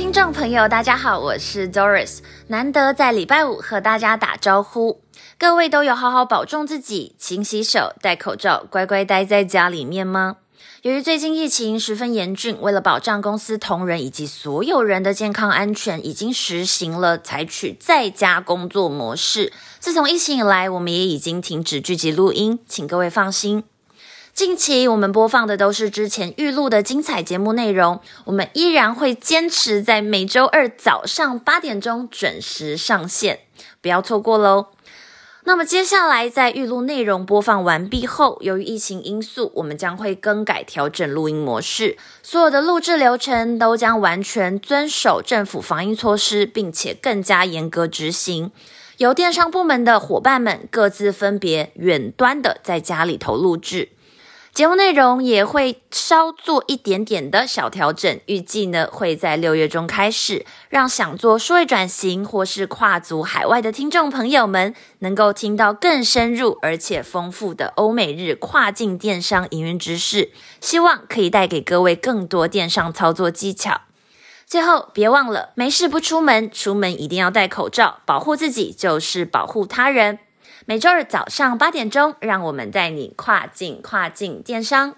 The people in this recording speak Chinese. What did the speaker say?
听众朋友，大家好，我是 Doris，难得在礼拜五和大家打招呼。各位都有好好保重自己，勤洗手、戴口罩，乖乖待在家里面吗？由于最近疫情十分严峻，为了保障公司同仁以及所有人的健康安全，已经实行了采取在家工作模式。自从疫情以来，我们也已经停止聚集录音，请各位放心。近期我们播放的都是之前预录的精彩节目内容，我们依然会坚持在每周二早上八点钟准时上线，不要错过喽。那么接下来在预录内容播放完毕后，由于疫情因素，我们将会更改调整录音模式，所有的录制流程都将完全遵守政府防疫措施，并且更加严格执行。由电商部门的伙伴们各自分别远端的在家里头录制。节目内容也会稍做一点点的小调整，预计呢会在六月中开始，让想做数位转型或是跨足海外的听众朋友们，能够听到更深入而且丰富的欧美日跨境电商营运知识，希望可以带给各位更多电商操作技巧。最后，别忘了没事不出门，出门一定要戴口罩，保护自己就是保护他人。每周二早上八点钟，让我们带你跨境跨境电商。